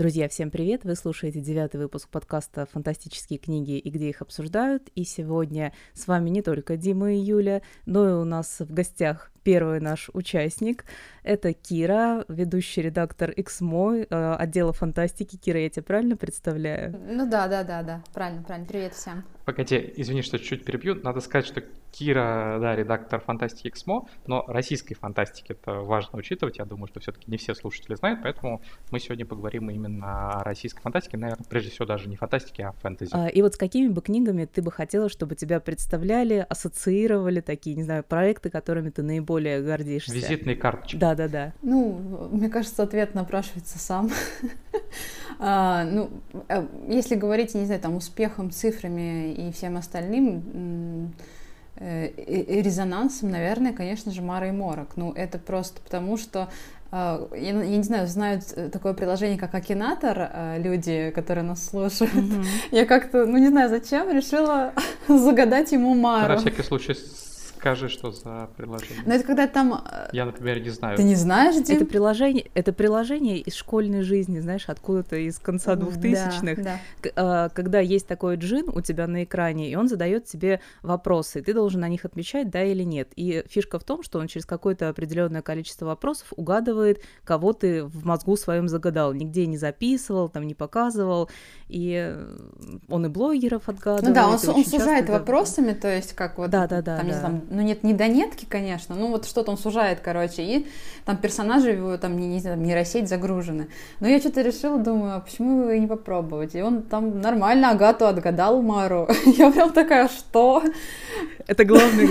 Друзья, всем привет! Вы слушаете девятый выпуск подкаста «Фантастические книги и где их обсуждают». И сегодня с вами не только Дима и Юля, но и у нас в гостях первый наш участник. Это Кира, ведущий редактор XMO э, отдела фантастики. Кира, я тебя правильно представляю? Ну да, да, да, да, правильно, правильно. Привет всем. Погоди, извини, что чуть-чуть перебью. Надо сказать, что Кира, да, редактор фантастики XMO, но российской фантастики это важно учитывать. Я думаю, что все-таки не все слушатели знают, поэтому мы сегодня поговорим именно о российской фантастике. Наверное, прежде всего даже не фантастике, а фэнтези. А, и вот с какими бы книгами ты бы хотела, чтобы тебя представляли, ассоциировали такие, не знаю, проекты, которыми ты наиболее более гордишься? Визитные карточки. Да, да, да. Ну, мне кажется, ответ напрашивается сам. а, ну, э, если говорить, не знаю, там, успехом, цифрами и всем остальным, э, резонансом, наверное, конечно же, Мара и Морок. Ну, это просто потому, что а, я, я не знаю, знают такое приложение, как Акинатор, люди, которые нас слушают. Mm-hmm. Я как-то, ну не знаю зачем, решила загадать ему Мару. На всякий случай Скажи, что за приложение. Ну, это когда там... Э, Я, например, не знаю. Ты не знаешь, Дим? Это приложение, это приложение из школьной жизни, знаешь, откуда-то из конца двухтысячных. Да, да. А, когда есть такой джин у тебя на экране, и он задает тебе вопросы, и ты должен на них отмечать, да или нет. И фишка в том, что он через какое-то определенное количество вопросов угадывает, кого ты в мозгу своем загадал. Нигде не записывал, там не показывал. И он и блогеров отгадывает. Ну да, он, он сужает вопросами, то есть как вот... Да, да, да. Там, да. Не знаю, ну нет, не донетки, конечно, ну вот что-то он сужает, короче, и там персонажи его там, не, не знаю, нейросеть загружены. Но я что-то решила, думаю, а почему его не попробовать? И он там нормально Агату отгадал Мару. Я прям такая, что? Это главный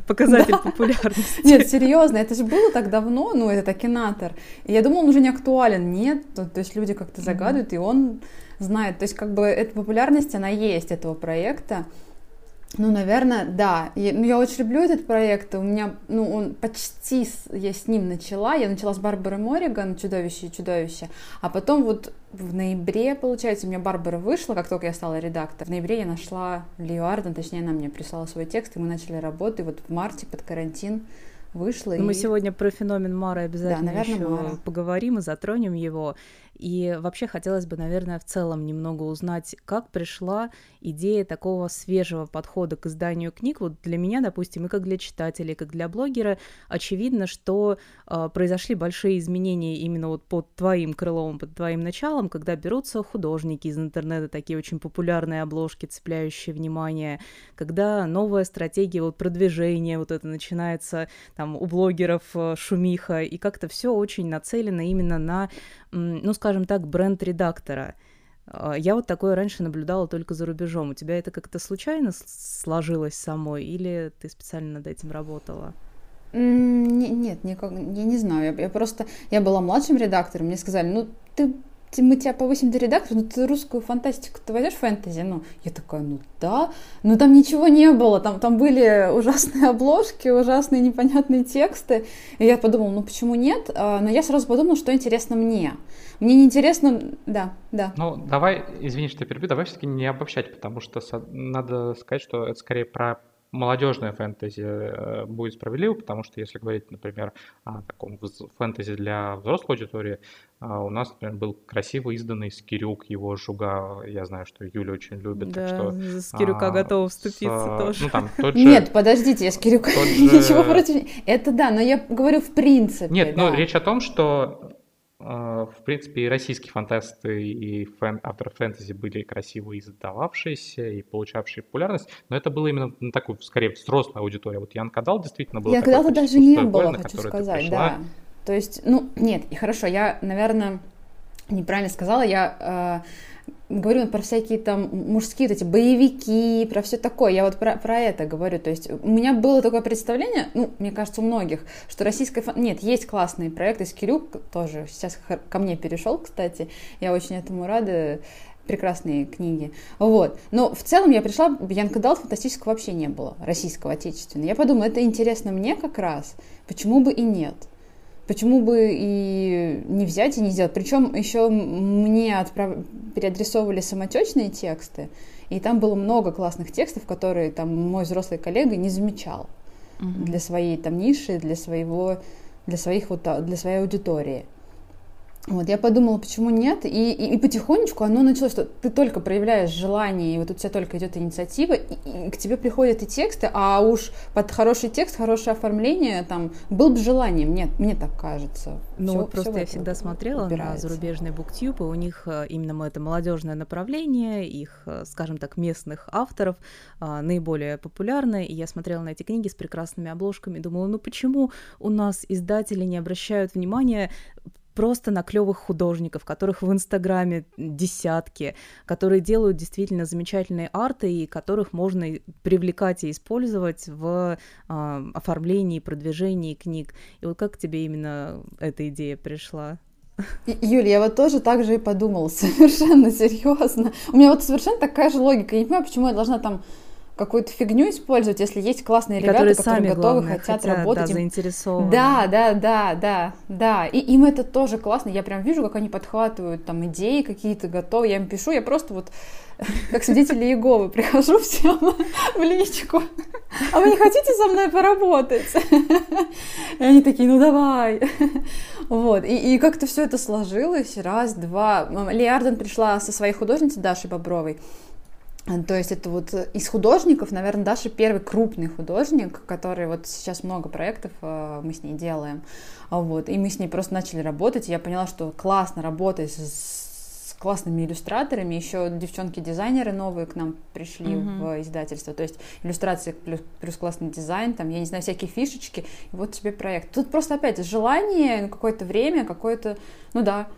показатель популярности. Нет, серьезно, это же было так давно, ну, это Акинатор. И я думала, он уже не актуален. Нет, то есть люди как-то загадывают, и он знает. То есть как бы эта популярность, она есть этого проекта. Ну, наверное, да. Я, ну, я очень люблю этот проект. У меня, ну, он почти, я с ним начала. Я начала с Барбары Морриган, «Чудовище и чудовище». А потом вот в ноябре, получается, у меня Барбара вышла, как только я стала редактором. В ноябре я нашла Лию Арден, точнее, она мне прислала свой текст, и мы начали работать. И вот в марте под карантин вышла. Ну, и... Мы сегодня про феномен Мары обязательно да, наверное, еще Мара. поговорим и затронем его. И вообще хотелось бы, наверное, в целом немного узнать, как пришла идея такого свежего подхода к изданию книг. Вот для меня, допустим, и как для читателей, как для блогера, очевидно, что э, произошли большие изменения именно вот под твоим крылом, под твоим началом, когда берутся художники из интернета, такие очень популярные обложки, цепляющие внимание, когда новая стратегия вот продвижения вот это начинается там у блогеров э, шумиха, и как-то все очень нацелено именно на, ну, скажем, так, бренд редактора. А, я вот такое раньше наблюдала только за рубежом. У тебя это как-то случайно сложилось самой, или ты специально над этим работала? Нет, никак, я не знаю. Я, я просто, я была младшим редактором, мне сказали, ну ты мы тебя повысим до редактора, ну ты русскую фантастику, ты возьмешь фэнтези? Ну, я такая, ну да, но там ничего не было, там, там были ужасные обложки, ужасные непонятные тексты, и я подумала, ну почему нет? А, но я сразу подумала, что интересно мне. Мне не интересно, да, да. Ну, давай, извини, что я перебью, давай все-таки не обобщать, потому что надо сказать, что это скорее про молодежное фэнтези э, будет справедливо, потому что если говорить, например, о таком фэнтези для взрослой аудитории, а, у нас, например, был красиво изданный Скирюк, его жуга, я знаю, что Юля очень любит, да, так что... за Скирюка а, готова вступиться с, тоже. Ну, там, тот же, Нет, подождите, я Скирюка же... ничего против... Это да, но я говорю в принципе. Нет, да. ну, речь о том, что в принципе, и российские фантасты, и фэн, авторы фэнтези были красиво издававшиеся и получавшие популярность, но это было именно на такую, скорее, взрослая аудитория. Вот Ян Кадал действительно был Ян Кадал даже не было, хочу сказать, да. То есть, ну, нет, и хорошо, я, наверное, неправильно сказала, я э, говорю про всякие там мужские вот эти боевики, про все такое. Я вот про, про это говорю. То есть у меня было такое представление, ну, мне кажется, у многих, что российская... Нет, есть классные проекты. Скирюк тоже сейчас ко мне перешел, кстати. Я очень этому рада прекрасные книги. Вот. Но в целом я пришла, Янка Далт фантастического вообще не было, российского, отечественного. Я подумала, это интересно мне как раз, почему бы и нет. Почему бы и не взять и не сделать? Причем еще мне отправ... переадресовывали самотечные тексты, и там было много классных текстов, которые там мой взрослый коллега не замечал угу. для своей там ниши, для своего, для своих вот для своей аудитории. Вот, я подумала, почему нет, и, и, и потихонечку оно началось, что ты только проявляешь желание, и вот у тебя только идет инициатива, и, и к тебе приходят и тексты, а уж под хороший текст, хорошее оформление, там, был бы желание, мне, мне так кажется. Ну, все, просто все я всегда смотрела упирается. на зарубежный буктюб, и у них э, именно это молодежное направление, их, э, скажем так, местных авторов а, наиболее популярное, и я смотрела на эти книги с прекрасными обложками, думала, ну почему у нас издатели не обращают внимания просто на клевых художников, которых в Инстаграме десятки, которые делают действительно замечательные арты и которых можно привлекать и использовать в э, оформлении, продвижении книг. И вот как тебе именно эта идея пришла? Юля, я вот тоже так же и подумала, совершенно серьезно. У меня вот совершенно такая же логика. Я не понимаю, почему я должна там какую-то фигню использовать, если есть классные ребята, которые, которые готовы, главное, хотят, хотят работать. Да, заинтересованы. Да, да, да, да, да. И им это тоже классно. Я прям вижу, как они подхватывают там идеи какие-то готовы. Я им пишу, я просто вот как свидетели Иеговы прихожу всем в личку. А вы не хотите со мной поработать? И они такие, ну давай. Вот. И, и как-то все это сложилось. Раз, два. Лиарден пришла со своей художницей Дашей Бобровой. То есть это вот из художников, наверное, Даша первый крупный художник, который вот сейчас много проектов э, мы с ней делаем. Вот, и мы с ней просто начали работать, и я поняла, что классно работать с, классными иллюстраторами, еще девчонки-дизайнеры новые к нам пришли mm-hmm. в издательство, то есть иллюстрации плюс, плюс классный дизайн, там, я не знаю, всякие фишечки, и вот тебе проект. Тут просто опять желание, ну, какое-то время, какое-то, ну да,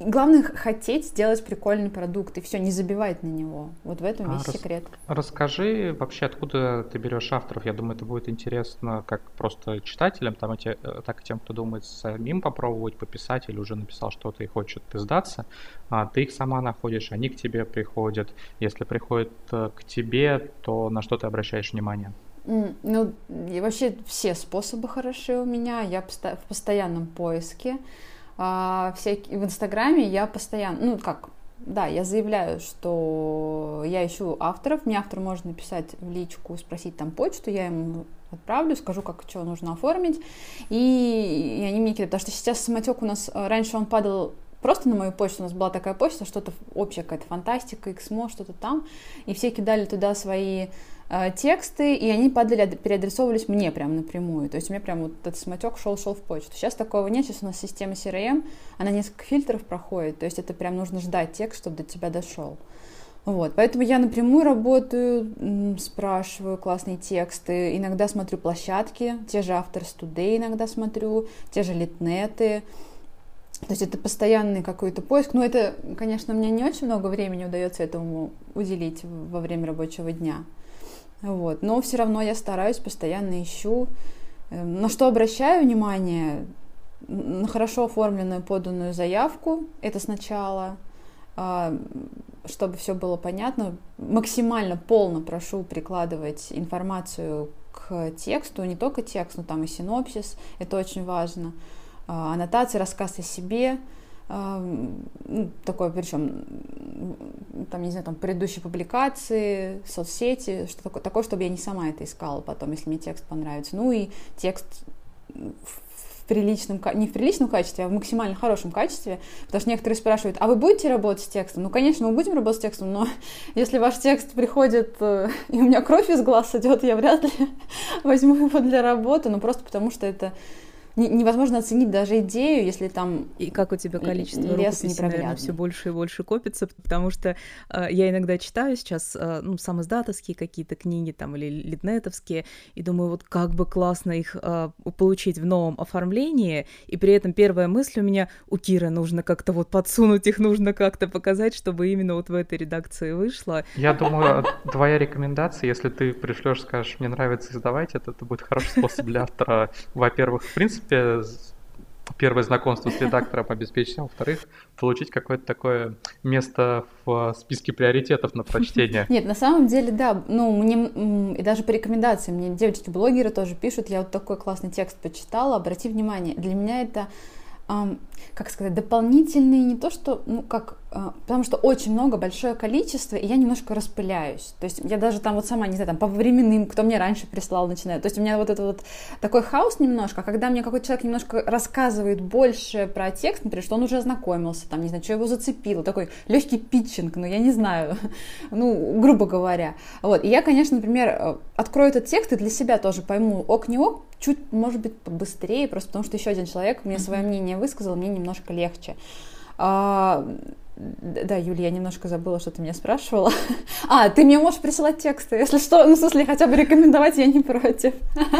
главное хотеть сделать прикольный продукт и все, не забивать на него. Вот в этом а весь рас... секрет. Расскажи вообще, откуда ты берешь авторов. Я думаю, это будет интересно как просто читателям, там, и те, э, так и тем, кто думает самим попробовать пописать или уже написал что-то и хочет издаться. А ты их сама находишь, они к тебе приходят. Если приходят э, к тебе, то на что ты обращаешь внимание? Ну, и вообще все способы хороши у меня. Я в постоянном поиске а, всякие, в Инстаграме я постоянно, ну как, да, я заявляю, что я ищу авторов, мне автор может написать в личку, спросить там почту, я ему отправлю, скажу, как что нужно оформить, и, и они мне кидают, потому что сейчас самотек у нас, э, раньше он падал просто на мою почту, у нас была такая почта, что-то общая какая-то фантастика, XMO, что-то там, и все кидали туда свои тексты, и они падали, переадресовывались мне прям напрямую. То есть у меня прям вот этот самотек шел-шел в почту. Сейчас такого нет, сейчас у нас система CRM, она несколько фильтров проходит, то есть это прям нужно ждать текст, чтобы до тебя дошел. Вот, поэтому я напрямую работаю, спрашиваю классные тексты, иногда смотрю площадки, те же Authors Today иногда смотрю, те же литнеты, то есть это постоянный какой-то поиск. Ну, это, конечно, мне не очень много времени удается этому уделить во время рабочего дня. Вот. Но все равно я стараюсь, постоянно ищу. Эм, на что обращаю внимание? На хорошо оформленную поданную заявку, это сначала, а, чтобы все было понятно. Максимально полно прошу прикладывать информацию к тексту, не только текст, но там и синопсис, это очень важно. А, аннотации, рассказ о себе, ну, такое, причем, там, не знаю, там, предыдущие публикации, соцсети, что такое, такое, чтобы я не сама это искала потом, если мне текст понравится. Ну и текст в приличном, не в приличном качестве, а в максимально хорошем качестве, потому что некоторые спрашивают, а вы будете работать с текстом? Ну, конечно, мы будем работать с текстом, но если ваш текст приходит, э, и у меня кровь из глаз идет, я вряд ли возьму его для работы, ну, просто потому что это невозможно оценить даже идею, если там И как у тебя количество лес рукописей, наверное, все больше и больше копится, потому что э, я иногда читаю сейчас, э, ну, сам издатовские какие-то книги там или литнетовские, и думаю, вот как бы классно их э, получить в новом оформлении, и при этом первая мысль у меня, у Киры нужно как-то вот подсунуть их, нужно как-то показать, чтобы именно вот в этой редакции вышло. Я думаю, твоя рекомендация, если ты пришлешь, скажешь, мне нравится издавать это, это будет хороший способ для автора, во-первых, в принципе, первое знакомство с редактором обеспечить, а во-вторых, получить какое-то такое место в списке приоритетов на прочтение. Нет, на самом деле, да, ну, мне, и даже по рекомендациям, мне девочки-блогеры тоже пишут, я вот такой классный текст почитала, обрати внимание, для меня это, как сказать, дополнительный, не то что, ну, как а, потому что очень много, большое количество, и я немножко распыляюсь. То есть я даже там вот сама, не знаю, там по временным, кто мне раньше прислал, начинаю. То есть у меня вот это вот такой хаос немножко, а когда мне какой-то человек немножко рассказывает больше про текст, например, что он уже ознакомился, там, не знаю, что его зацепило, такой легкий питчинг, ну, я не знаю, ну, грубо говоря. Вот, и я, конечно, например, э, открою этот текст и для себя тоже пойму, ок, не ок, чуть, может быть, побыстрее, просто потому что еще один человек мне свое мнение высказал, мне немножко легче. Да, Юлия, я немножко забыла, что ты меня спрашивала. А, ты мне можешь присылать тексты, если что, ну, в смысле, хотя бы рекомендовать, я не против.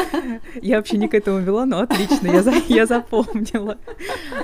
Я вообще не к этому вела, но отлично, я, за, я запомнила.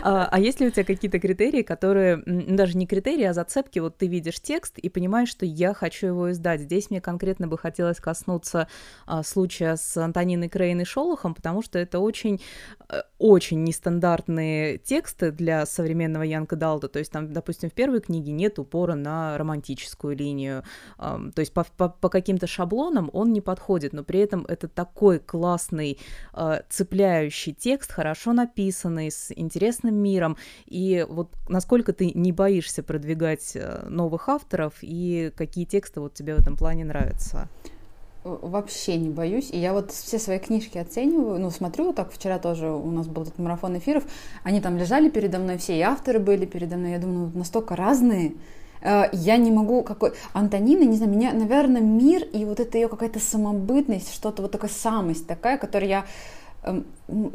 А, а есть ли у тебя какие-то критерии, которые, даже не критерии, а зацепки, вот ты видишь текст и понимаешь, что я хочу его издать. Здесь мне конкретно бы хотелось коснуться а, случая с Антониной Крейн и Шолохом, потому что это очень, э, очень нестандартные тексты для современного Янка Далда. То есть там, допустим, в первой книге нет упора на романтическую линию. То есть по, по, по каким-то шаблонам он не подходит, но при этом это такой классный, а, цепляющий текст, хорошо написанный, с интересным миром. И вот насколько ты не боишься продвигать э, новых авторов и какие тексты вот тебе в этом плане нравятся? Вообще не боюсь. И я вот все свои книжки оцениваю, ну, смотрю, вот так вчера тоже у нас был этот марафон эфиров, они там лежали передо мной, все и авторы были передо мной, я думаю, настолько разные, э, я не могу какой... Антонина, не знаю, меня, наверное, мир и вот эта ее какая-то самобытность, что-то вот такая самость такая, которую я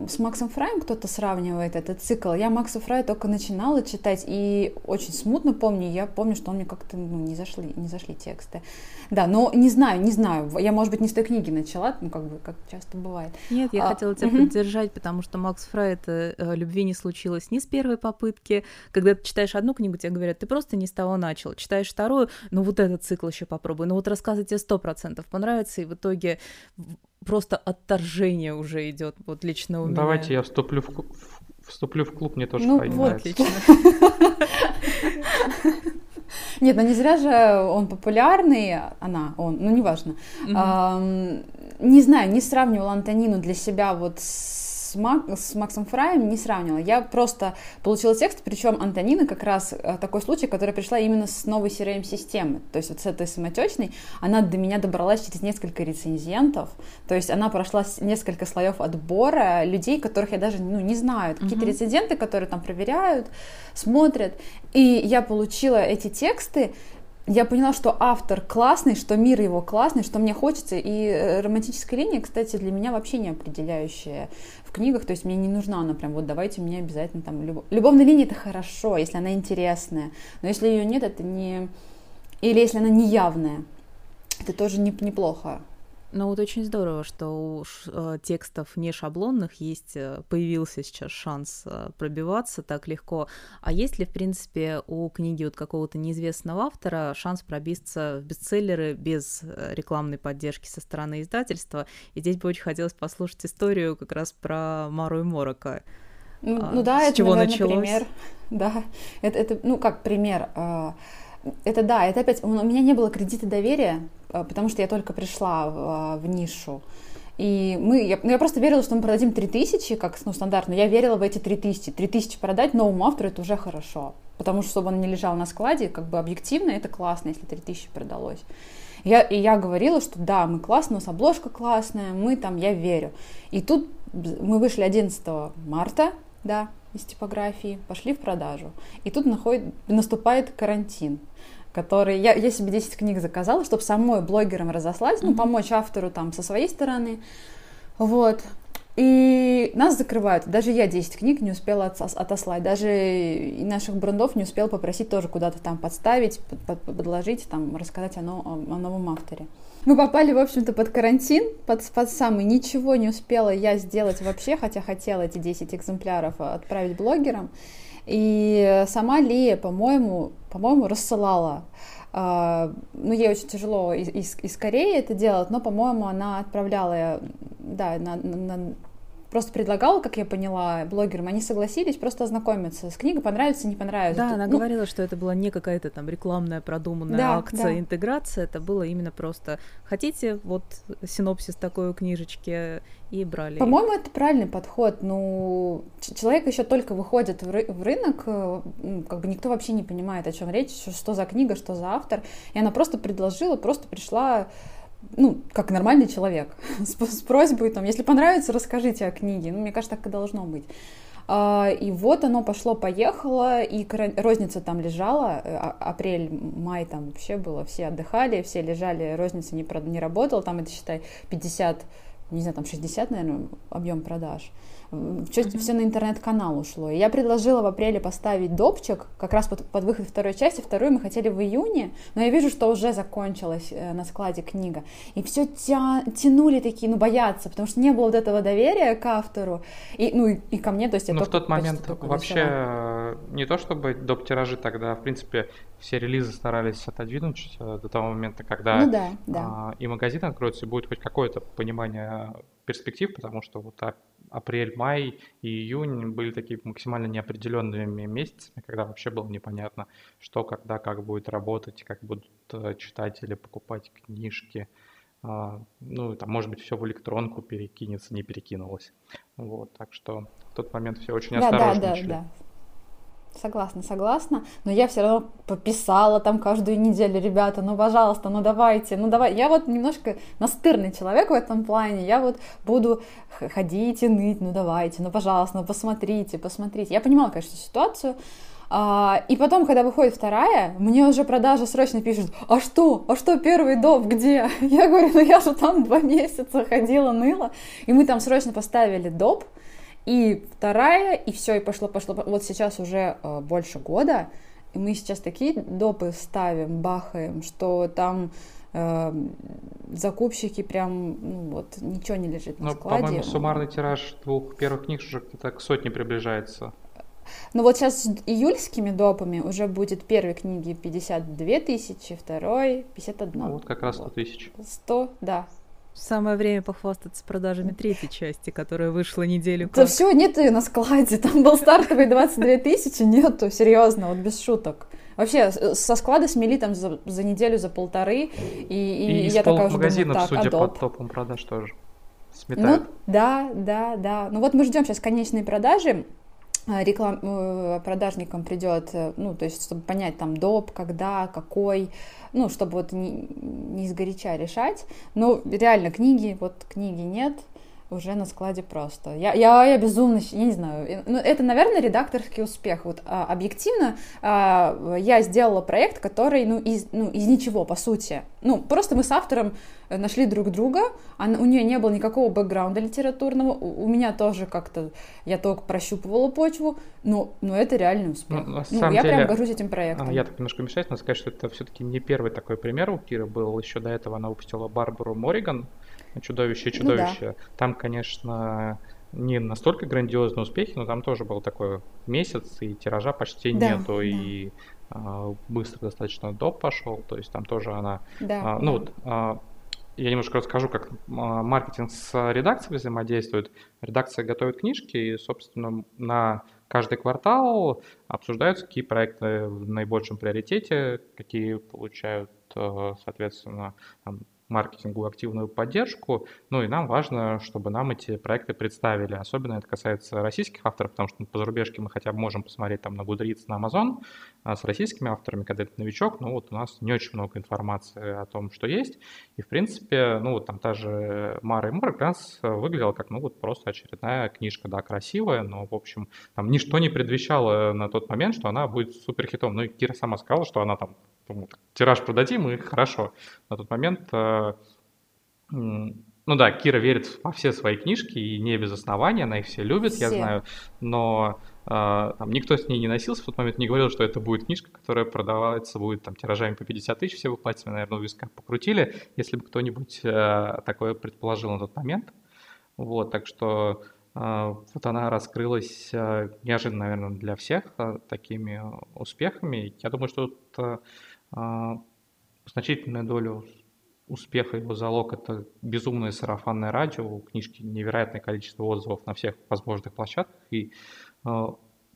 с Максом Фраем кто-то сравнивает этот цикл. Я Макса Фрая только начинала читать и очень смутно помню. Я помню, что он мне как-то ну, не зашли, не зашли тексты. Да, но не знаю, не знаю. Я, может быть, не с той книги начала, ну, как бы, как часто бывает. Нет, я а, хотела тебя угу. поддержать, потому что Макс Фрай это э, любви не случилось ни с первой попытки. Когда ты читаешь одну книгу, тебе говорят, ты просто не с того начал. Читаешь вторую, ну вот этот цикл еще попробуй. Ну вот рассказы тебе сто процентов понравится, и в итоге просто отторжение уже идет вот лично у меня. Давайте я вступлю в, вступлю в клуб, мне тоже ну, вот, нравится. отлично. Нет, ну не зря же он популярный, она, он, ну неважно. Не знаю, не сравнивала Антонину для себя вот с с, Мак, с Максом Фраем не сравнивала. Я просто получила текст, причем Антонина как раз э, такой случай, который пришла именно с новой CRM-системы. То есть вот с этой самотечной, она до меня добралась через несколько рецензентов. То есть она прошла несколько слоев отбора людей, которых я даже ну, не знаю. Какие-то uh-huh. рецензенты, которые там проверяют, смотрят. И я получила эти тексты, я поняла, что автор классный, что мир его классный, что мне хочется. И э, романтическая линия, кстати, для меня вообще не определяющая в книгах. То есть мне не нужна она прям, вот давайте мне обязательно там... Любов... Любовная линия это хорошо, если она интересная. Но если ее нет, это не... Или если она неявная, это тоже не, неплохо. Ну вот очень здорово, что у э, текстов не шаблонных есть, э, появился сейчас шанс э, пробиваться так легко. А есть ли, в принципе, у книги от какого-то неизвестного автора шанс пробиться в бестселлеры без рекламной поддержки со стороны издательства? И здесь бы очень хотелось послушать историю как раз про Мару и Морока. Ну, а, ну да, с это, чего наверное, началось? пример. Да, это, это, ну как пример. Это да, это опять, у меня не было кредита доверия, а, потому что я только пришла в, а, в нишу. И мы, я, ну, я просто верила, что мы продадим 3000, как ну, стандартно. Я верила в эти 3000. 3000 продать новому автору это уже хорошо. Потому что, чтобы он не лежал на складе, как бы объективно, это классно, если 3000 продалось. Я, и я говорила, что да, мы классно, у нас обложка классная, мы там, я верю. И тут мы вышли 11 марта, да, из типографии, пошли в продажу. И тут находит, наступает карантин который... Я, я себе 10 книг заказала, чтобы самой блогерам разослать, ну, помочь автору там со своей стороны. Вот. И нас закрывают. Даже я 10 книг не успела отослать. Даже и наших брендов не успела попросить тоже куда-то там подставить, под, подложить, там, рассказать о, о, о новом авторе. Мы попали, в общем-то, под карантин, под, под самый. Ничего не успела я сделать вообще, хотя хотела эти 10 экземпляров отправить блогерам. И сама Лия, по-моему, по-моему, рассылала. Uh, ну, ей очень тяжело из, из, из Кореи это делать, но, по-моему, она отправляла, да, на, на, просто предлагала, как я поняла, блогерам, они согласились просто ознакомиться с книгой, понравится, не понравится. Да, она ну, говорила, что это была не какая-то там рекламная продуманная да, акция, да. интеграция, это было именно просто хотите вот синопсис такой у книжечки и брали. По-моему, это правильный подход. Ну, человек еще только выходит в, ры- в рынок, э, как бы никто вообще не понимает, о чем речь, что за книга, что за автор, и она просто предложила, просто пришла ну, как нормальный человек, с, с просьбой, там, если понравится, расскажите о книге. Ну, мне кажется, так и должно быть. А, и вот оно пошло-поехало, и розница там лежала, э, а, апрель, май там вообще было, все отдыхали, все лежали, розница не, не работала, там это, считай, 50, не знаю, там 60, наверное, объем продаж все, mm-hmm. все на интернет-канал ушло. И я предложила в апреле поставить допчик, как раз под, под выход второй части, вторую мы хотели в июне, но я вижу, что уже закончилась э, на складе книга. И все тя, тянули такие, ну, боятся, потому что не было вот этого доверия к автору, и, ну, и, и ко мне, то есть я Ну, в тот момент вообще. Не то, чтобы доп-тиражи тогда, в принципе, все релизы старались отодвинуть э, до того момента, когда ну, да, да. А, и магазин откроется, и будет хоть какое-то понимание перспектив, потому что вот апрель, май и июнь были такие максимально неопределенными месяцами, когда вообще было непонятно, что, когда, как будет работать, как будут э, читатели покупать книжки. А, ну, там, может быть, все в электронку перекинется, не перекинулось. Вот, так что в тот момент все очень да, осторожно да, да, Да. Согласна, согласна. Но я все равно пописала там каждую неделю, ребята, ну, пожалуйста, ну, давайте, ну, давай. Я вот немножко настырный человек в этом плане. Я вот буду ходить и ныть, ну, давайте, ну, пожалуйста, ну, посмотрите, посмотрите. Я понимала, конечно, ситуацию. А, и потом, когда выходит вторая, мне уже продажи срочно пишут, а что, а что первый доп, где? Я говорю, ну я же там два месяца ходила, ныла. И мы там срочно поставили доп, и вторая, и все, и пошло, пошло. Вот сейчас уже э, больше года, и мы сейчас такие допы ставим, бахаем, что там э, закупщики прям, ну вот, ничего не лежит на Но, складе. по-моему, суммарный тираж двух первых книг уже где-то к сотне приближается. Ну вот сейчас с июльскими допами уже будет первой книги 52 тысячи, второй 51. Ну вот как раз 100 тысяч. 100, да, Самое время похвастаться продажами третьей части, которая вышла неделю как. Да все, нет ее на складе. Там был стартовый 22 тысячи, нету, серьезно, вот без шуток. Вообще, со склада смели там за, за неделю, за полторы, и, и, и я такая уже магазинов, думаю, так, судя адоп. по топам продаж, тоже сметают. Ну, да, да, да. Ну вот мы ждем сейчас конечные продажи, а, реклам... Э, продажникам придет, э, ну, то есть, чтобы понять там доп, когда, какой, ну, чтобы вот не, не сгоряча решать. Но реально книги, вот книги нет, уже на складе просто. Я, я, я безумно, я не знаю, ну, это, наверное, редакторский успех. Вот а, объективно а, я сделала проект, который, ну из, ну, из ничего, по сути. Ну, просто мы с автором нашли друг друга, а у нее не было никакого бэкграунда литературного, у, у меня тоже как-то, я только прощупывала почву, но, но это реальный успех. Ну, ну, я деле, прям горжусь этим проектом. Я так немножко мешаюсь, но сказать, что это все-таки не первый такой пример у Киры был. Еще до этого она выпустила Барбару Мориган, Чудовище, чудовище. Ну, да. Там, конечно, не настолько грандиозные успехи, но там тоже был такой месяц, и тиража почти да, нету, да. и а, быстро достаточно доп пошел, то есть там тоже она, да, а, ну да. вот, а, я немножко расскажу, как а, маркетинг с редакцией взаимодействует. Редакция готовит книжки, и, собственно, на каждый квартал обсуждаются, какие проекты в наибольшем приоритете, какие получают, а, соответственно, там, маркетингу активную поддержку. Ну и нам важно, чтобы нам эти проекты представили. Особенно это касается российских авторов, потому что по зарубежке мы хотя бы можем посмотреть там на Goodreads, на Amazon. А с российскими авторами, когда это новичок, ну вот у нас не очень много информации о том, что есть. И в принципе, ну вот там та же Мара и Мора как раз выглядела как, ну вот просто очередная книжка, да, красивая, но в общем там ничто не предвещало на тот момент, что она будет супер хитом. Ну и Кира сама сказала, что она там тираж продадим, и хорошо. На тот момент, э, ну да, Кира верит во все свои книжки, и не без основания, она их все любит, все. я знаю, но э, там, никто с ней не носился в тот момент, не говорил, что это будет книжка, которая продавается, будет там тиражами по 50 тысяч, все бы пальцами, наверное, в висках покрутили, если бы кто-нибудь э, такое предположил на тот момент. Вот, так что вот она раскрылась неожиданно, наверное, для всех такими успехами. Я думаю, что тут значительную долю успеха его залог — это безумное сарафанное радио, у книжки невероятное количество отзывов на всех возможных площадках, и э,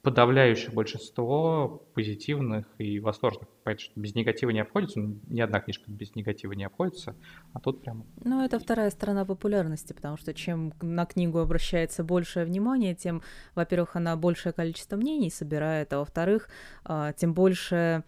подавляющее большинство позитивных и восторженных. Поэтому без негатива не обходится. Ну, ни одна книжка без негатива не обходится. А тут прям... Ну, это вторая сторона популярности, потому что чем на книгу обращается большее внимание, тем, во-первых, она большее количество мнений собирает, а во-вторых, а, тем больше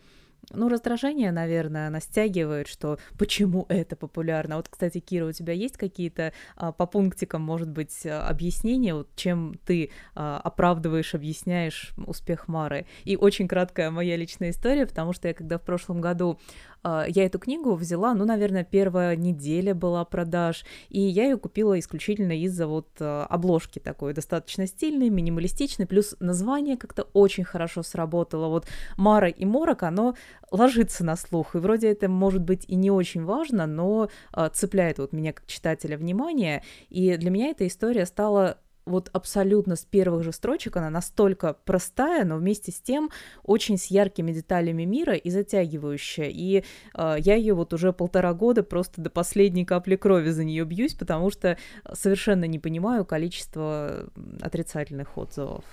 ну, раздражение, наверное, она стягивает, что почему это популярно. Вот, кстати, Кира, у тебя есть какие-то а, по пунктикам, может быть, объяснения, вот, чем ты а, оправдываешь, объясняешь успех Мары? И очень краткая моя личная история, потому что я когда в прошлом году а, я эту книгу взяла, ну, наверное, первая неделя была продаж, и я ее купила исключительно из-за вот а, обложки такой, достаточно стильной, минималистичной, плюс название как-то очень хорошо сработало. Вот Мара и Морок, оно ложится на слух, и вроде это может быть и не очень важно, но а, цепляет вот меня как читателя внимание, и для меня эта история стала вот абсолютно с первых же строчек она настолько простая, но вместе с тем очень с яркими деталями мира и затягивающая. И э, я ее вот уже полтора года просто до последней капли крови за нее бьюсь, потому что совершенно не понимаю количество отрицательных отзывов.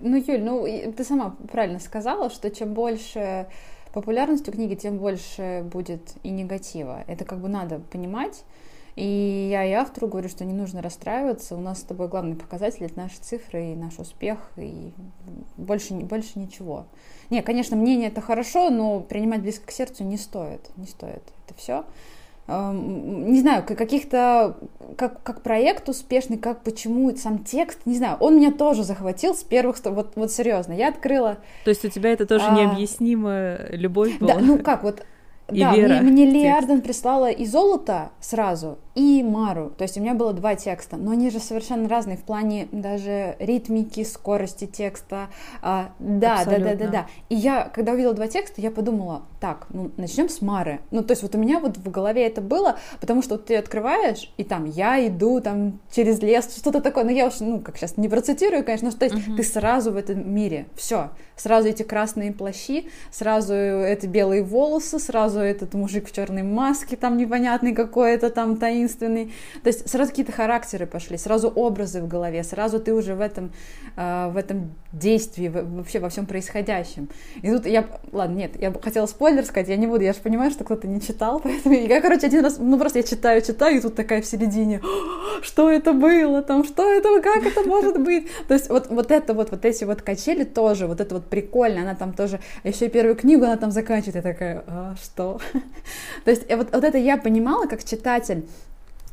Ну, Юль, ну ты сама правильно сказала, что чем больше популярность у книги, тем больше будет и негатива. Это как бы надо понимать. И я и автору говорю, что не нужно расстраиваться. У нас с тобой главный показатель это наши цифры и наш успех, и больше, больше ничего. Не, конечно, мнение это хорошо, но принимать близко к сердцу не стоит. Не стоит это все. Эм, не знаю, каких-то, как, как проект успешный, как почему сам текст, не знаю, он меня тоже захватил с первых, вот, вот серьезно, я открыла... То есть у тебя это тоже а... необъяснимая любовь была? Да, ну как, вот и да, вера. Мне, мне Ли Арден прислала и золото сразу, и Мару. То есть у меня было два текста, но они же совершенно разные в плане даже ритмики, скорости текста. А, да, Абсолютно. да, да, да, да. И я, когда увидела два текста, я подумала, так, ну начнем с Мары. Ну, то есть вот у меня вот в голове это было, потому что вот ты открываешь, и там я иду там через лес, что-то такое. Но я уж, ну, как сейчас не процитирую, конечно, но то есть uh-huh. ты сразу в этом мире. Все. Сразу эти красные плащи, сразу эти белые волосы, сразу этот мужик в черной маске, там непонятный какой-то там таинственный. То есть сразу какие-то характеры пошли, сразу образы в голове, сразу ты уже в этом, э, в этом действии, вообще во всем происходящем. И тут я, ладно, нет, я хотела спойлер сказать, я не буду, я же понимаю, что кто-то не читал, поэтому я, короче, один раз, ну просто я читаю, читаю, и тут такая в середине, что это было, там, что это, как это может быть? То есть вот, вот это вот, вот эти вот качели тоже, вот это вот прикольно, она там тоже, еще и первую книгу она там заканчивает, я такая, а, что? То есть вот, вот это я понимала как читатель,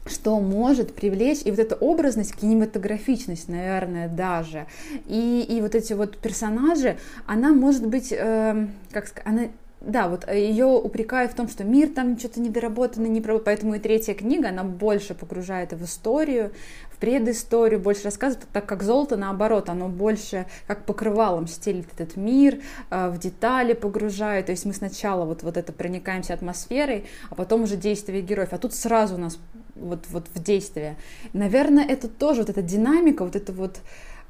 что может привлечь и вот эта образность, кинематографичность, наверное, даже, и, и вот эти вот персонажи, она может быть, э, как сказать, она да, вот ее упрекают в том, что мир там что-то недоработанный, не поэтому и третья книга, она больше погружает в историю, в предысторию, больше рассказывает, так как золото, наоборот, оно больше как покрывалом стелит этот мир, э, в детали погружает, то есть мы сначала вот, вот это проникаемся атмосферой, а потом уже действия героев, а тут сразу у нас вот, вот в действие. Наверное, это тоже вот эта динамика, вот это вот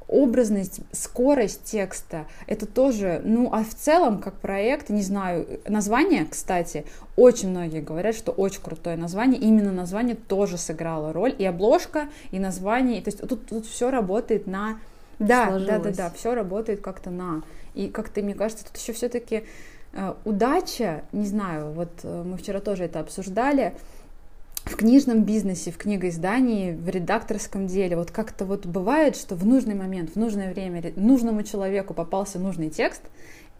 образность, скорость текста, это тоже, ну, а в целом, как проект, не знаю, название, кстати, очень многие говорят, что очень крутое название, именно название тоже сыграло роль, и обложка, и название, то есть тут, тут все работает на, да, Сложилось. да, да, да, все работает как-то на, и как-то, мне кажется, тут еще все-таки э, удача, не знаю, вот э, мы вчера тоже это обсуждали, в книжном бизнесе, в книгоиздании, в редакторском деле, вот как-то вот бывает, что в нужный момент, в нужное время нужному человеку попался нужный текст,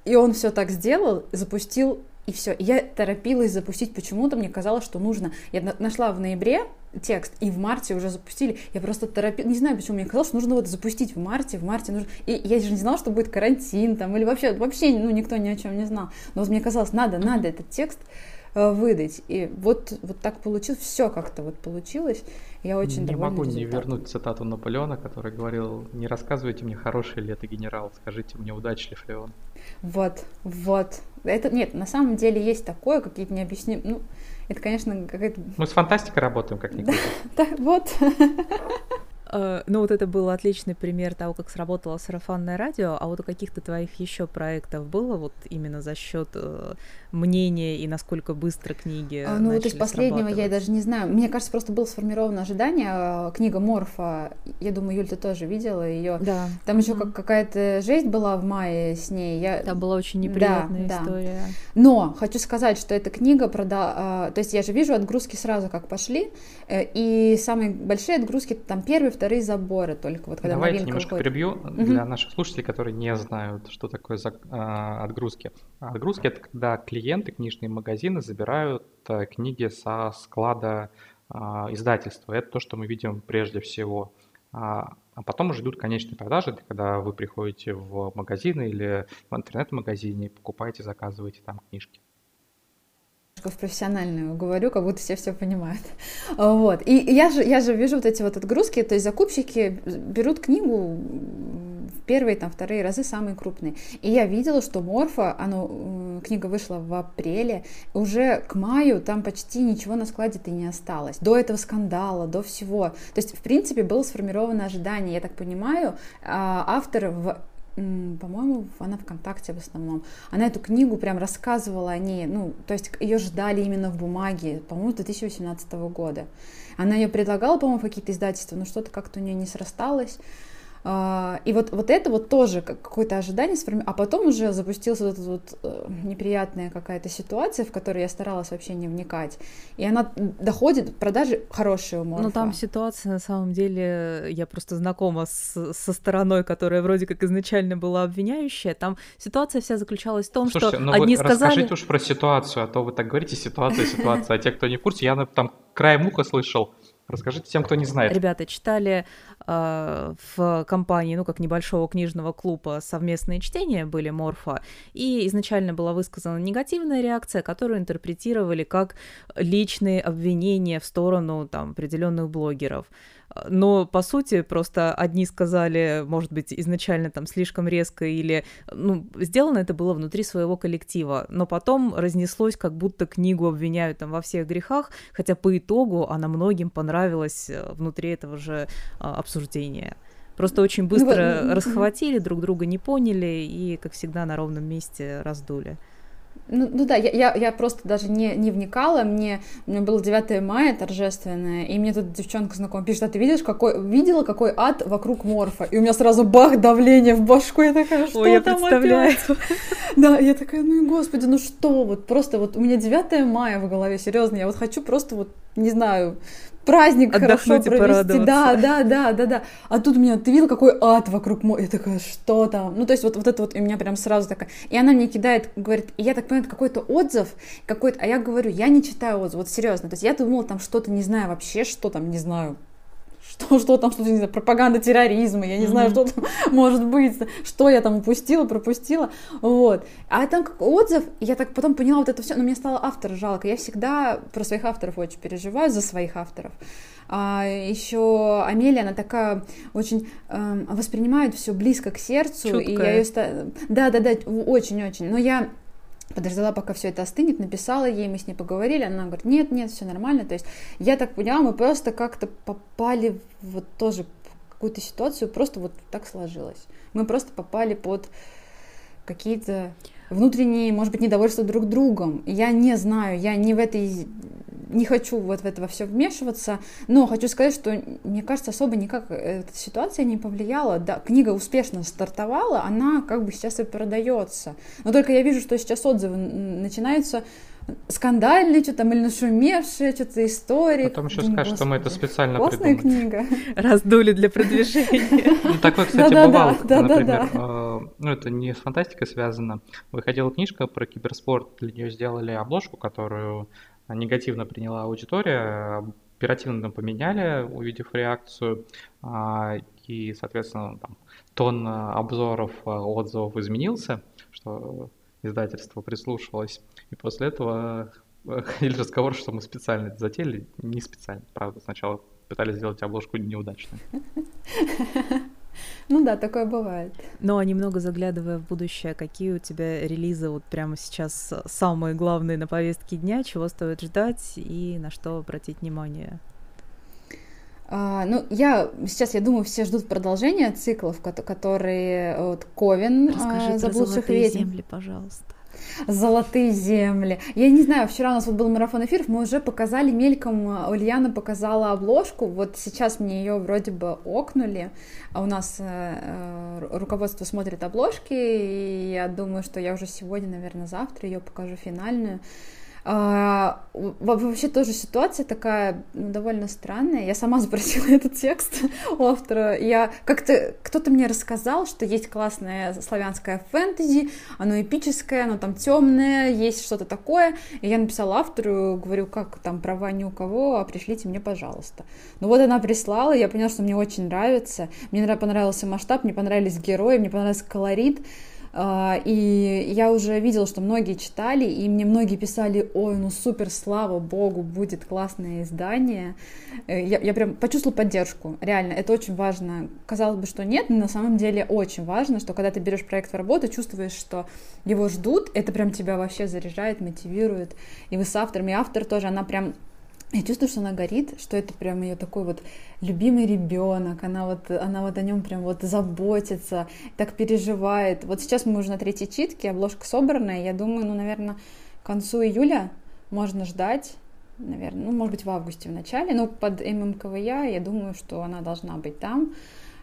и он все так сделал, запустил, и все. И я торопилась запустить почему-то, мне казалось, что нужно. Я нашла в ноябре текст, и в марте уже запустили. Я просто торопилась, не знаю, почему мне казалось, что нужно вот запустить в марте, в марте нужно. И я же не знала, что будет карантин там, или вообще, вообще, ну, никто ни о чем не знал. Но вот мне казалось, надо, надо этот текст выдать. И вот, вот так получилось, все как-то вот получилось. Я очень Не могу не вернуть цитату Наполеона, который говорил, не рассказывайте мне, хороший ли это генерал, скажите мне, удачлив ли он. Вот, вот. Это, нет, на самом деле есть такое, какие-то необъяснимые, ну, это, конечно, какая-то... Мы с фантастикой работаем, как никогда. Да, да, вот. Uh, ну вот это был отличный пример того, как сработало сарафанное радио, а вот у каких-то твоих еще проектов было вот именно за счет мнения и насколько быстро книги uh, Ну вот из последнего я даже не знаю. Мне кажется, просто было сформировано ожидание. Книга Морфа, я думаю, Юль, ты тоже видела ее. Да. Там еще как какая-то жесть была в мае с ней. Я... Там была очень неприятная да, история. Да. Но хочу сказать, что эта книга прода... То есть я же вижу отгрузки сразу как пошли, э, и самые большие отгрузки там первые, вторые заборы только вот когда Давайте немножко выходит. перебью для угу. наших слушателей, которые не знают, что такое за, а, отгрузки. Это когда клиенты, книжные магазины забирают а, книги со склада а, издательства. Это то, что мы видим прежде всего. А, а потом уже идут конечные продажи, когда вы приходите в магазин или в интернет-магазине, покупаете, заказываете там книжки в профессиональную говорю, как будто все все понимают. Вот. И я же, я же вижу вот эти вот отгрузки, то есть закупщики берут книгу первые, там, вторые разы самые крупные. И я видела, что Морфа, оно, книга вышла в апреле, уже к маю там почти ничего на складе-то не осталось. До этого скандала, до всего. То есть, в принципе, было сформировано ожидание. Я так понимаю, а, автор в по-моему, она ВКонтакте в основном. Она эту книгу прям рассказывала о ней, ну, то есть ее ждали именно в бумаге, по-моему, с 2018 года. Она ее предлагала, по-моему, в какие-то издательства, но что-то как-то у нее не срасталось. А, и вот, вот это вот тоже какое-то ожидание сформировалось. А потом уже запустилась вот эта вот э, неприятная какая-то ситуация, в которой я старалась вообще не вникать. И она доходит, продажи хорошие у Морфа. Ну там ситуация, на самом деле, я просто знакома с, со стороной, которая вроде как изначально была обвиняющая. Там ситуация вся заключалась в том, Слушайте, что ну одни вы сказали... расскажите уж про ситуацию, а то вы так говорите, ситуация, ситуация. А те, кто не в курсе, я там краем уха слышал, Расскажите тем, кто не знает. Ребята читали э, в компании, ну, как небольшого книжного клуба совместные чтения были Морфа, и изначально была высказана негативная реакция, которую интерпретировали как личные обвинения в сторону там определенных блогеров но по сути просто одни сказали, может быть, изначально там слишком резко или, ну, сделано это было внутри своего коллектива, но потом разнеслось, как будто книгу обвиняют там во всех грехах, хотя по итогу она многим понравилась э, внутри этого же а, обсуждения. Просто очень быстро ну, расхватили, друг друга не поняли и, как всегда, на ровном месте раздули. Ну, ну да, я, я, я просто даже не, не вникала, мне, у меня было 9 мая торжественное, и мне тут девчонка знакомая пишет, а ты видишь, какой, видела, какой ад вокруг морфа? И у меня сразу бах, давление в башку, я такая, что Ой, я там представляю. опять? Да, я такая, ну и господи, ну что, вот просто вот у меня 9 мая в голове, серьезно, я вот хочу просто вот, не знаю, праздник Отдохнуть хорошо провести. Да, да, да, да, да. А тут у меня, ты видел, какой ад вокруг мой? Я такая, что там? Ну, то есть вот, вот это вот, и у меня прям сразу такая... И она мне кидает, говорит, и я так понимаю, какой-то отзыв, какой-то... А я говорю, я не читаю отзыв, вот серьезно. То есть я думала, там что-то, не знаю вообще, что там, не знаю, что, что там, что-то, не знаю, пропаганда терроризма, я не mm-hmm. знаю, что там может быть, что я там упустила, пропустила, вот. А там как отзыв, я так потом поняла вот это все, но мне стало автора жалко, я всегда про своих авторов очень переживаю, за своих авторов. А еще Амелия, она такая очень э, воспринимает все близко к сердцу, Чуткая. и я ее... Да, да, да, очень-очень, но я подождала, пока все это остынет, написала ей, мы с ней поговорили, она говорит, нет, нет, все нормально, то есть я так поняла, мы просто как-то попали вот тоже в какую-то ситуацию, просто вот так сложилось. Мы просто попали под какие-то внутренние, может быть, недовольства друг другом. Я не знаю, я не в этой не хочу вот в это во все вмешиваться, но хочу сказать, что, мне кажется, особо никак эта ситуация не повлияла. Да, книга успешно стартовала, она как бы сейчас и продается. Но только я вижу, что сейчас отзывы начинаются скандальные, что там, или нашумевшие, что-то истории. Потом еще скажешь, что мы это специально Классная придумали. книга. Раздули для продвижения. Ну, такое, кстати, бывало. Например, э, ну, это не с фантастикой связано. Выходила книжка про киберспорт, для нее сделали обложку, которую негативно приняла аудитория, оперативно поменяли, увидев реакцию, а, и, соответственно, там, тон обзоров, отзывов изменился, что издательство прислушивалось, и после этого ходили разговор, что мы специально это затеяли, не специально, правда, сначала пытались сделать обложку неудачной. Ну да, такое бывает. Ну а немного заглядывая в будущее, какие у тебя релизы вот прямо сейчас самые главные на повестке дня, чего стоит ждать и на что обратить внимание? А, ну, я сейчас, я думаю, все ждут продолжения циклов, которые вот Ковен Расскажи а, заблудших ведьм. земли, пожалуйста. Золотые земли. Я не знаю, вчера у нас вот был марафон эфиров, мы уже показали мельком, а, Ульяна показала обложку, вот сейчас мне ее вроде бы окнули, а у нас э, э, руководство смотрит обложки, и я думаю, что я уже сегодня, наверное, завтра ее покажу финальную. А, вообще тоже ситуация такая ну, довольно странная. Я сама спросила этот текст у автора. Я как-то кто-то мне рассказал, что есть классное славянское фэнтези, оно эпическое, оно там темное, есть что-то такое. И я написала автору, говорю, как там права ни у кого, а пришлите мне, пожалуйста. Ну вот она прислала, я поняла, что мне очень нравится. Мне понравился масштаб, мне понравились герои, мне понравился колорит. А, и я уже видела, что многие читали, и мне многие писали, ой, ну супер, слава богу, будет классное издание. Э, я, я прям почувствовала поддержку, реально, это очень важно. Казалось бы, что нет, но на самом деле очень важно, что когда ты берешь проект в работу, чувствуешь, что его ждут, это прям тебя вообще заряжает, мотивирует. И вы с автором, и автор тоже, она прям я чувствую, что она горит, что это прям ее такой вот любимый ребенок, она вот, она вот о нем прям вот заботится, так переживает. Вот сейчас мы уже на третьей читке, обложка собранная, я думаю, ну, наверное, к концу июля можно ждать, наверное, ну, может быть, в августе в начале, но под ММКВЯ я думаю, что она должна быть там.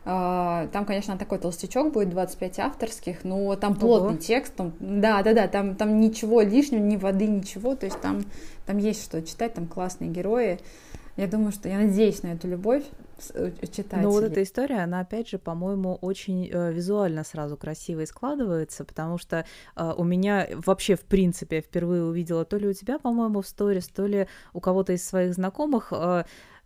А, там, конечно, такой толстячок будет, 25 авторских, но там плотный Ого. текст, там, да, да, да, там, там ничего лишнего, ни воды, ничего, то есть там, там есть что читать, там классные герои. Я думаю, что я надеюсь на эту любовь э, читать. Ну вот эта история, она опять же, по-моему, очень э, визуально сразу красиво и складывается, потому что э, у меня вообще, в принципе, я впервые увидела то ли у тебя, по-моему, в сторис, то ли у кого-то из своих знакомых э,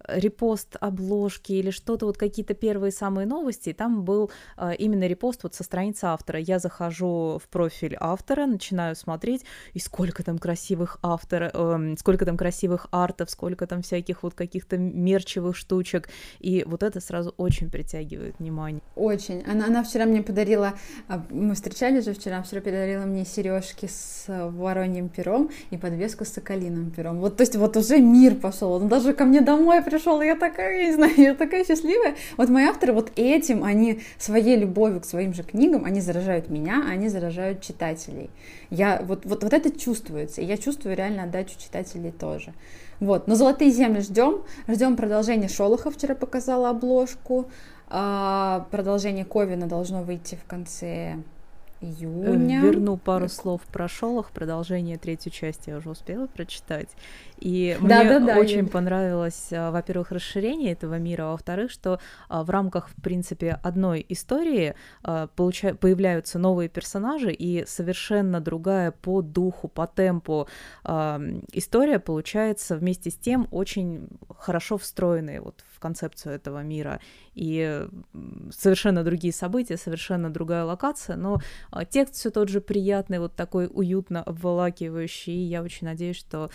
репост обложки или что-то, вот какие-то первые самые новости, там был э, именно репост вот со страницы автора. Я захожу в профиль автора, начинаю смотреть, и сколько там красивых авторов, э, сколько там красивых артов, сколько там всяких вот каких-то мерчевых штучек, и вот это сразу очень притягивает внимание. Очень. Она, она вчера мне подарила, а, мы встречались же вчера, вчера подарила мне сережки с вороньим пером и подвеску с соколиным пером. Вот, то есть вот уже мир пошел, он даже ко мне домой пришел, я такая, я не знаю, я такая счастливая. Вот мои авторы вот этим, они своей любовью к своим же книгам, они заражают меня, а они заражают читателей. Я, вот, вот, вот это чувствуется, и я чувствую реально отдачу читателей тоже. Вот, но «Золотые земли» ждем, ждем продолжения Шолоха, вчера показала обложку, а продолжение Ковина должно выйти в конце июня. Верну пару слов про Шолох. Продолжение третью часть я уже успела прочитать. И да, мне да, да, очень я... понравилось, а, во-первых, расширение этого мира, а во-вторых, что а, в рамках, в принципе, одной истории получа... появляются новые персонажи, и совершенно другая по духу, по темпу история получается вместе с тем очень хорошо встроенная вот в концепцию этого мира. И совершенно другие события, совершенно другая локация, но текст все тот же приятный, вот такой уютно обволакивающий, и я очень надеюсь, что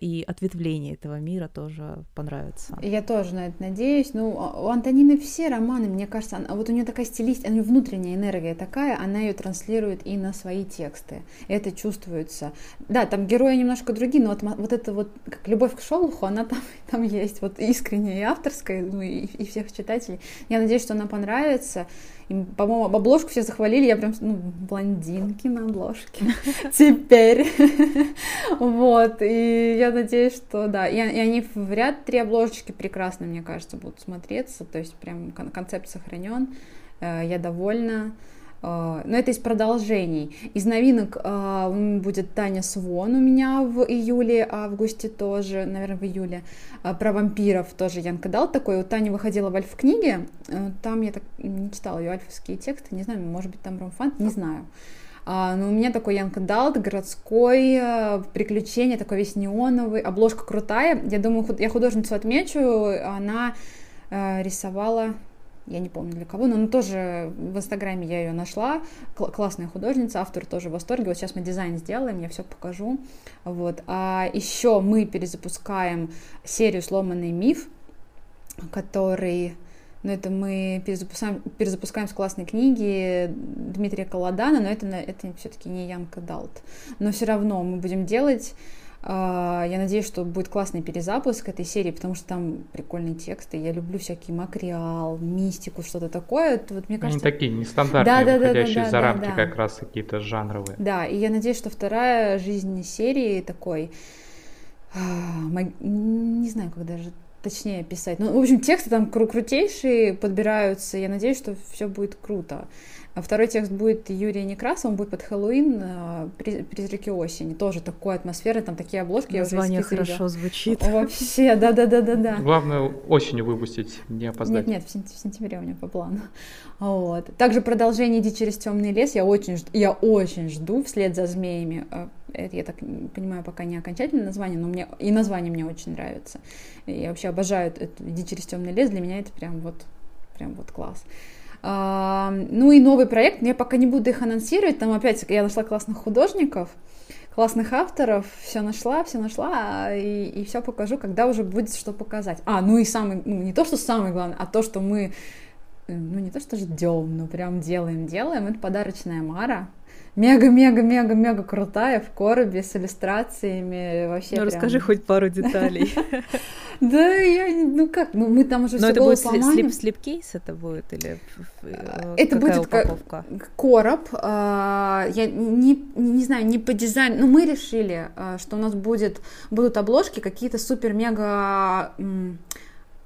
и ответвление этого мира тоже понравится. Я тоже на это надеюсь. Ну, у Антонины все романы, мне кажется, она, вот у нее такая стилистика, у нее внутренняя энергия такая, она ее транслирует и на свои тексты. Это чувствуется. Да, там герои немножко другие, но вот, вот это вот, как любовь к Шолоху, она там, там есть, вот искренняя авторская, ну и, и всех читателей. Я надеюсь, что она понравится. И, по-моему, обложку все захвалили, я прям, ну, блондинки на обложке. Теперь. Вот, и я надеюсь, что да. И, они в ряд три обложечки прекрасно, мне кажется, будут смотреться. То есть прям концепт сохранен. Э, я довольна. А, но это из продолжений. Из новинок uh, будет Таня Свон у меня в июле, августе тоже, наверное, в июле. Uh, про вампиров тоже Янка дал такой. У Тани выходила в альф-книге. Там я так не читала ее альфовские тексты. Не знаю, может быть, там ромфант, не знаю. А, но у меня такой Янка Далт, городской, приключение, такой весь неоновый, обложка крутая. Я думаю, я художницу отмечу, она рисовала я не помню для кого, но она тоже в Инстаграме я ее нашла, Кл- классная художница, автор тоже в восторге, вот сейчас мы дизайн сделаем, я все покажу, вот, а еще мы перезапускаем серию «Сломанный миф», который но это мы перезапускаем, перезапускаем с классной книги Дмитрия Колодана, но это, это все-таки не Янка Далт. Но все равно мы будем делать я надеюсь, что будет классный перезапуск этой серии, потому что там прикольные тексты. Я люблю всякий макриал, мистику, что-то такое. Это вот, мне кажется... Они такие нестандартные, да, да, выходящие да, да, за да, рамки да. как раз какие-то жанровые. Да, и я надеюсь, что вторая жизнь серии такой... А, не знаю, как даже точнее писать. Ну, в общем, тексты там кру крутейшие подбираются. Я надеюсь, что все будет круто. А второй текст будет Юрия Некрасова, он будет под Хэллоуин э, «Призраки осени». Тоже такой атмосферный, там такие обложки. Название хорошо звучит. Вообще, да-да-да-да-да. Главное осенью выпустить, не опоздать. Нет, нет, в сентябре у меня по плану. Вот. Также продолжение «Иди через темный лес» я очень, жду, я очень жду вслед за змеями. Э, это, я так понимаю, пока не окончательное название, но мне и название мне очень нравится. Я вообще обожаю это «Иди через темный лес». Для меня это прям вот, прям вот класс. Ну и новый проект, я пока не буду их анонсировать, там опять я нашла классных художников, классных авторов, все нашла, все нашла, и, и все покажу, когда уже будет что показать. А, ну и самый, ну не то, что самое главное, а то, что мы, э, ну не то, что ждем, но прям делаем, делаем, это подарочная Мара, мега-мега-мега-мега крутая в коробе с иллюстрациями вообще. Ну, прям... расскажи хоть пару деталей. Да, я, ну как, ну мы там уже Но это будет слип, слип-кейс это будет или э, Это будет упаковка? короб, а, я не, знаю, не по дизайну, но мы решили, что у нас будет, будут обложки какие-то супер-мега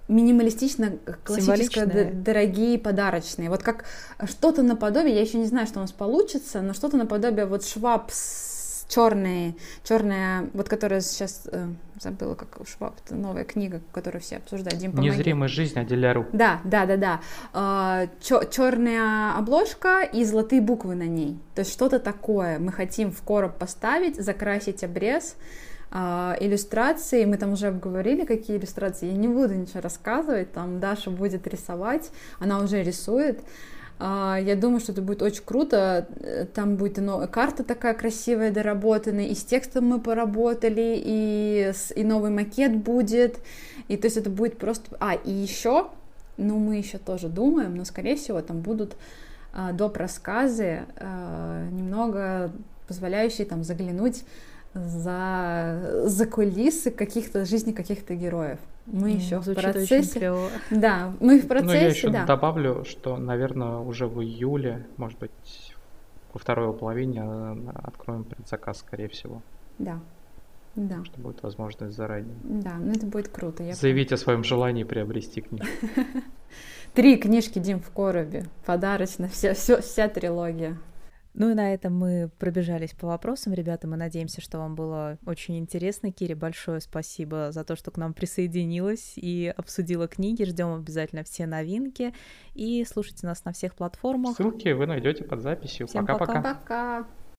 минималистично классические дорогие подарочные. Вот как что-то наподобие я еще не знаю что у нас получится но что-то наподобие вот шваб с черные черная вот которая сейчас э, забыла как шваб это новая книга которую все обсуждают Дим, незримая жизнь Аделяру да да да да. Э, черная обложка и золотые буквы на ней. То есть что-то такое мы хотим в короб поставить закрасить обрез иллюстрации, мы там уже обговорили, какие иллюстрации, я не буду ничего рассказывать, там Даша будет рисовать, она уже рисует, а, я думаю, что это будет очень круто. Там будет новая карта такая красивая, доработанная, и с текстом мы поработали, и, с, и новый макет будет. И то есть это будет просто... А, и еще, ну мы еще тоже думаем, но скорее всего там будут а, доп. рассказы, а, немного позволяющие там заглянуть за, за кулисы каких-то жизни каких-то героев. Мы mm, еще в процессе. Да, мы в процессе. Ну, я еще да. добавлю, что, наверное, уже в июле, может быть, во второй половине э, откроем предзаказ, скорее всего. Да. Да. Что будет возможность заранее. Да, ну это будет круто. Я Заявить о своем желании приобрести книгу. Три книжки Дим в коробе. Подарочно, вся, вся, вся трилогия. Ну и на этом мы пробежались по вопросам, ребята. Мы надеемся, что вам было очень интересно. Кире, большое спасибо за то, что к нам присоединилась и обсудила книги. Ждем обязательно все новинки. И слушайте нас на всех платформах. Ссылки вы найдете под записью. Пока-пока. Пока-пока.